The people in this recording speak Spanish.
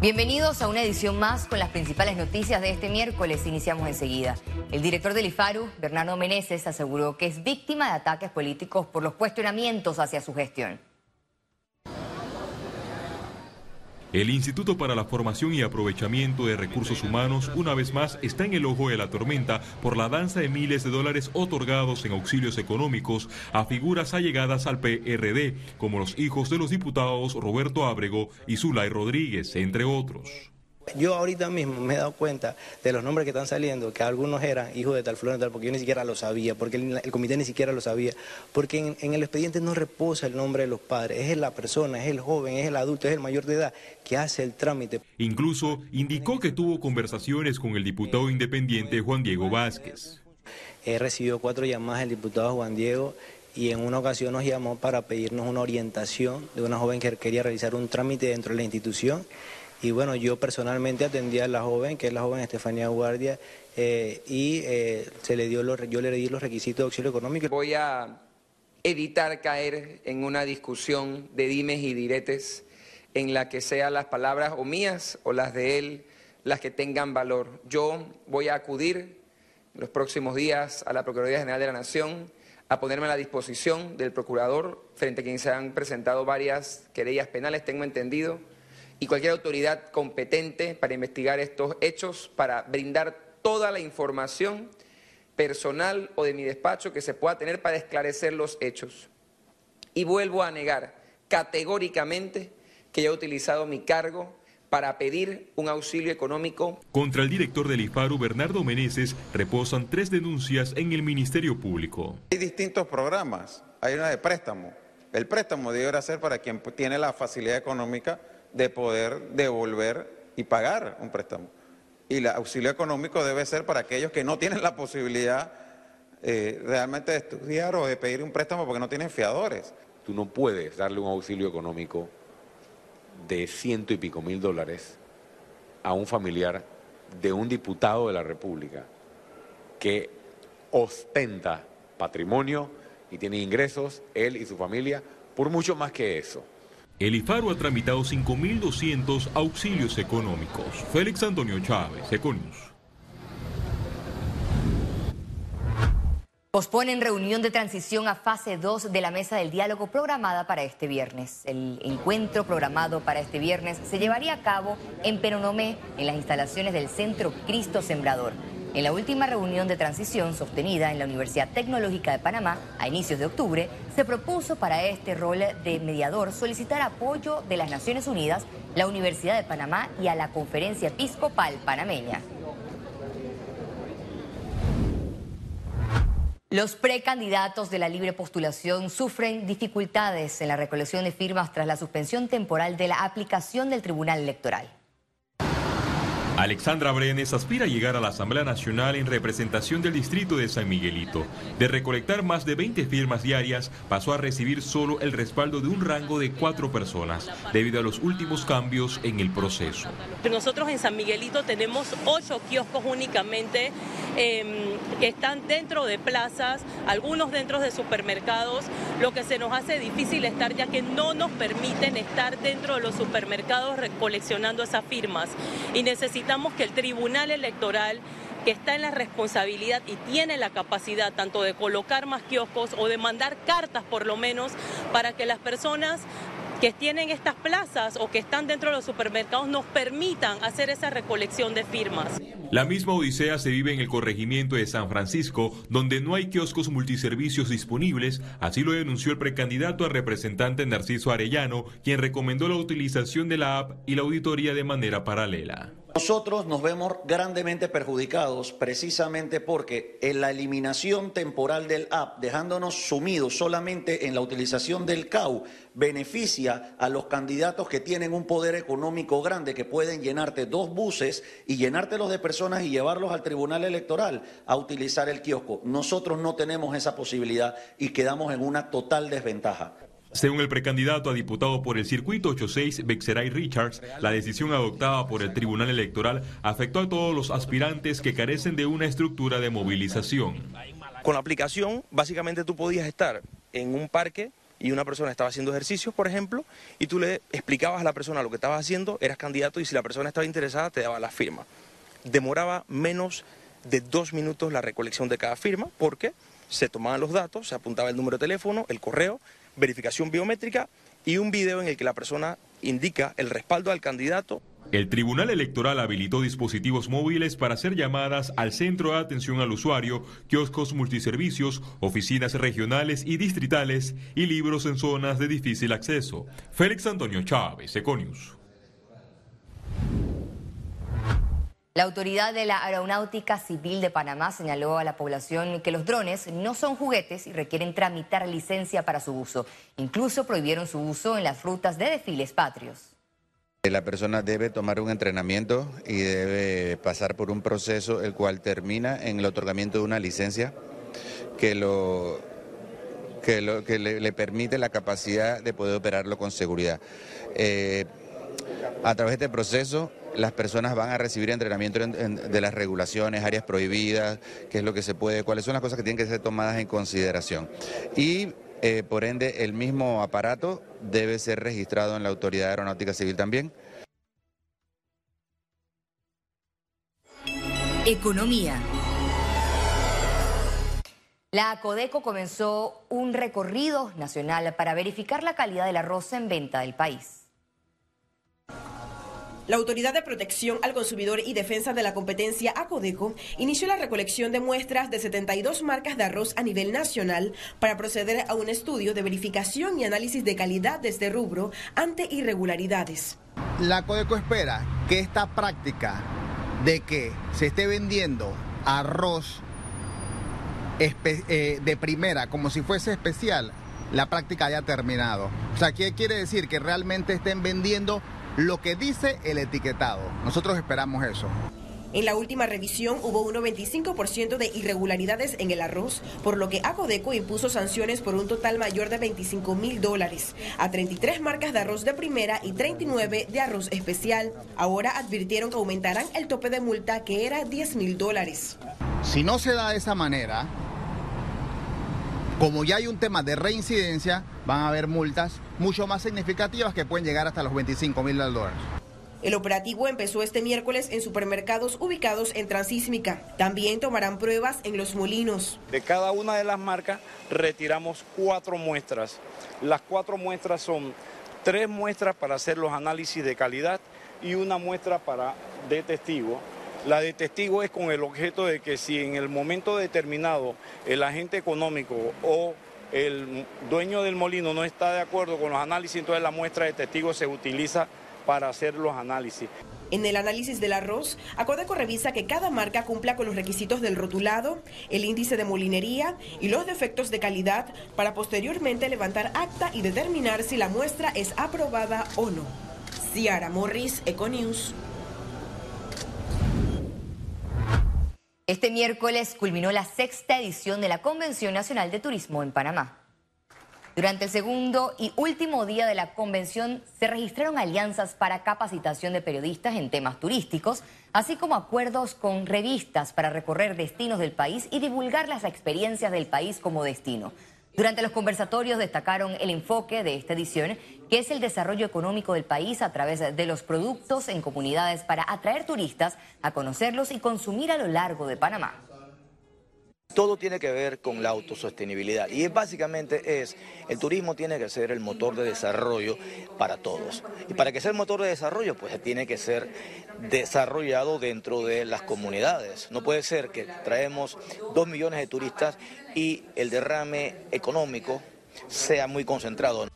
Bienvenidos a una edición más con las principales noticias de este miércoles. Iniciamos enseguida. El director del IFARU, Bernardo Meneses, aseguró que es víctima de ataques políticos por los cuestionamientos hacia su gestión. El Instituto para la Formación y Aprovechamiento de Recursos Humanos una vez más está en el ojo de la tormenta por la danza de miles de dólares otorgados en auxilios económicos a figuras allegadas al PRD, como los hijos de los diputados Roberto Ábrego y Zulay Rodríguez, entre otros. Yo ahorita mismo me he dado cuenta de los nombres que están saliendo, que algunos eran hijos de tal fulano tal, porque yo ni siquiera lo sabía, porque el, comité ni siquiera lo sabía, porque en, el expediente no reposa el nombre de los padres, es la persona, es el joven, es el adulto, es el mayor de edad que hace el trámite. Incluso indicó que tuvo conversaciones con el diputado independiente Juan Diego Vázquez. He recibido cuatro llamadas del diputado Juan Diego y en una ocasión nos llamó para pedirnos una orientación de una joven que quería realizar un trámite dentro de la institución y bueno, yo personalmente atendí a la joven, que es la joven Estefanía Guardia, eh, y eh, se le dio yo le di los requisitos de auxilio económico. Voy a evitar caer en una discusión de dimes y diretes en la que sean las palabras o mías o las de él las que tengan valor. Yo voy a acudir en los próximos días a la Procuraduría General de la Nación a ponerme a la disposición del procurador frente a quien se han presentado varias querellas penales, tengo entendido y cualquier autoridad competente para investigar estos hechos, para brindar toda la información personal o de mi despacho que se pueda tener para esclarecer los hechos. Y vuelvo a negar categóricamente que haya utilizado mi cargo para pedir un auxilio económico. Contra el director del IFARU, Bernardo Meneses, reposan tres denuncias en el Ministerio Público. Hay distintos programas. Hay una de préstamo. El préstamo debe ser para quien tiene la facilidad económica de poder devolver y pagar un préstamo. Y el auxilio económico debe ser para aquellos que no tienen la posibilidad eh, realmente de estudiar o de pedir un préstamo porque no tienen fiadores. Tú no puedes darle un auxilio económico de ciento y pico mil dólares a un familiar de un diputado de la República que ostenta patrimonio y tiene ingresos, él y su familia, por mucho más que eso. El IFARO ha tramitado 5.200 auxilios económicos. Félix Antonio Chávez, Econius. Posponen reunión de transición a fase 2 de la mesa del diálogo programada para este viernes. El encuentro programado para este viernes se llevaría a cabo en Peronomé, en las instalaciones del Centro Cristo Sembrador. En la última reunión de transición sostenida en la Universidad Tecnológica de Panamá a inicios de octubre, se propuso para este rol de mediador solicitar apoyo de las Naciones Unidas, la Universidad de Panamá y a la Conferencia Episcopal Panameña. Los precandidatos de la libre postulación sufren dificultades en la recolección de firmas tras la suspensión temporal de la aplicación del Tribunal Electoral. Alexandra Brenes aspira a llegar a la Asamblea Nacional en representación del distrito de San Miguelito. De recolectar más de 20 firmas diarias, pasó a recibir solo el respaldo de un rango de cuatro personas, debido a los últimos cambios en el proceso. Nosotros en San Miguelito tenemos ocho kioscos únicamente em, que están dentro de plazas, algunos dentro de supermercados, lo que se nos hace difícil estar ya que no nos permiten estar dentro de los supermercados recoleccionando esas firmas. Y necesitamos que el Tribunal Electoral que está en la responsabilidad y tiene la capacidad tanto de colocar más kioscos o de mandar cartas por lo menos para que las personas que tienen estas plazas o que están dentro de los supermercados nos permitan hacer esa recolección de firmas. La misma odisea se vive en el corregimiento de San Francisco, donde no hay kioscos multiservicios disponibles, así lo denunció el precandidato a representante Narciso Arellano, quien recomendó la utilización de la app y la auditoría de manera paralela. Nosotros nos vemos grandemente perjudicados precisamente porque en la eliminación temporal del app, dejándonos sumidos solamente en la utilización del CAU, beneficia a los candidatos que tienen un poder económico grande, que pueden llenarte dos buses y llenártelos de personas y llevarlos al Tribunal Electoral a utilizar el kiosco. Nosotros no tenemos esa posibilidad y quedamos en una total desventaja. Según el precandidato a diputado por el circuito 86, Bexeray Richards, la decisión adoptada por el Tribunal Electoral afectó a todos los aspirantes que carecen de una estructura de movilización. Con la aplicación, básicamente tú podías estar en un parque y una persona estaba haciendo ejercicios, por ejemplo, y tú le explicabas a la persona lo que estabas haciendo, eras candidato y si la persona estaba interesada te daba la firma. Demoraba menos de dos minutos la recolección de cada firma porque se tomaban los datos, se apuntaba el número de teléfono, el correo, verificación biométrica y un video en el que la persona indica el respaldo al candidato. El Tribunal Electoral habilitó dispositivos móviles para hacer llamadas al Centro de Atención al Usuario, kioscos multiservicios, oficinas regionales y distritales y libros en zonas de difícil acceso. Félix Antonio Chávez, Econius. La autoridad de la Aeronáutica Civil de Panamá señaló a la población que los drones no son juguetes y requieren tramitar licencia para su uso. Incluso prohibieron su uso en las rutas de desfiles patrios. La persona debe tomar un entrenamiento y debe pasar por un proceso el cual termina en el otorgamiento de una licencia que, lo, que, lo, que le, permite la capacidad de poder operarlo con seguridad. Eh, a través de este proceso, las personas van a recibir entrenamiento de las regulaciones, áreas prohibidas, qué es lo que se puede, cuáles son las cosas que tienen que ser tomadas en consideración. Y eh, por ende, el mismo aparato debe ser registrado en la Autoridad Aeronáutica Civil también. Economía. La Codeco comenzó un recorrido nacional para verificar la calidad del arroz en venta del país. La Autoridad de Protección al Consumidor y Defensa de la Competencia, ACODECO, inició la recolección de muestras de 72 marcas de arroz a nivel nacional para proceder a un estudio de verificación y análisis de calidad de este rubro ante irregularidades. La CODECO espera que esta práctica de que se esté vendiendo arroz eh, de primera como si fuese especial, la práctica haya terminado. O sea, ¿qué quiere decir? Que realmente estén vendiendo lo que dice el etiquetado. Nosotros esperamos eso. En la última revisión hubo un 95% de irregularidades en el arroz, por lo que Acodeco impuso sanciones por un total mayor de 25 mil dólares a 33 marcas de arroz de primera y 39 de arroz especial. Ahora advirtieron que aumentarán el tope de multa que era 10 mil dólares. Si no se da de esa manera, como ya hay un tema de reincidencia, van a haber multas mucho más significativas que pueden llegar hasta los 25 mil dólares. El operativo empezó este miércoles en supermercados ubicados en Transísmica. También tomarán pruebas en los molinos. De cada una de las marcas retiramos cuatro muestras. Las cuatro muestras son tres muestras para hacer los análisis de calidad y una muestra para de testigo la de testigo es con el objeto de que si en el momento determinado el agente económico o el dueño del molino no está de acuerdo con los análisis, entonces la muestra de testigo se utiliza para hacer los análisis. En el análisis del arroz, Acodeco revisa que cada marca cumpla con los requisitos del rotulado, el índice de molinería y los defectos de calidad para posteriormente levantar acta y determinar si la muestra es aprobada o no. Ciara Morris, Econews. Este miércoles culminó la sexta edición de la Convención Nacional de Turismo en Panamá. Durante el segundo y último día de la convención se registraron alianzas para capacitación de periodistas en temas turísticos, así como acuerdos con revistas para recorrer destinos del país y divulgar las experiencias del país como destino. Durante los conversatorios destacaron el enfoque de esta edición, que es el desarrollo económico del país a través de los productos en comunidades para atraer turistas a conocerlos y consumir a lo largo de Panamá. Todo tiene que ver con la autosostenibilidad y básicamente es, el turismo tiene que ser el motor de desarrollo para todos. Y para que sea el motor de desarrollo, pues tiene que ser desarrollado dentro de las comunidades. No puede ser que traemos dos millones de turistas y el derrame económico sea muy concentrado.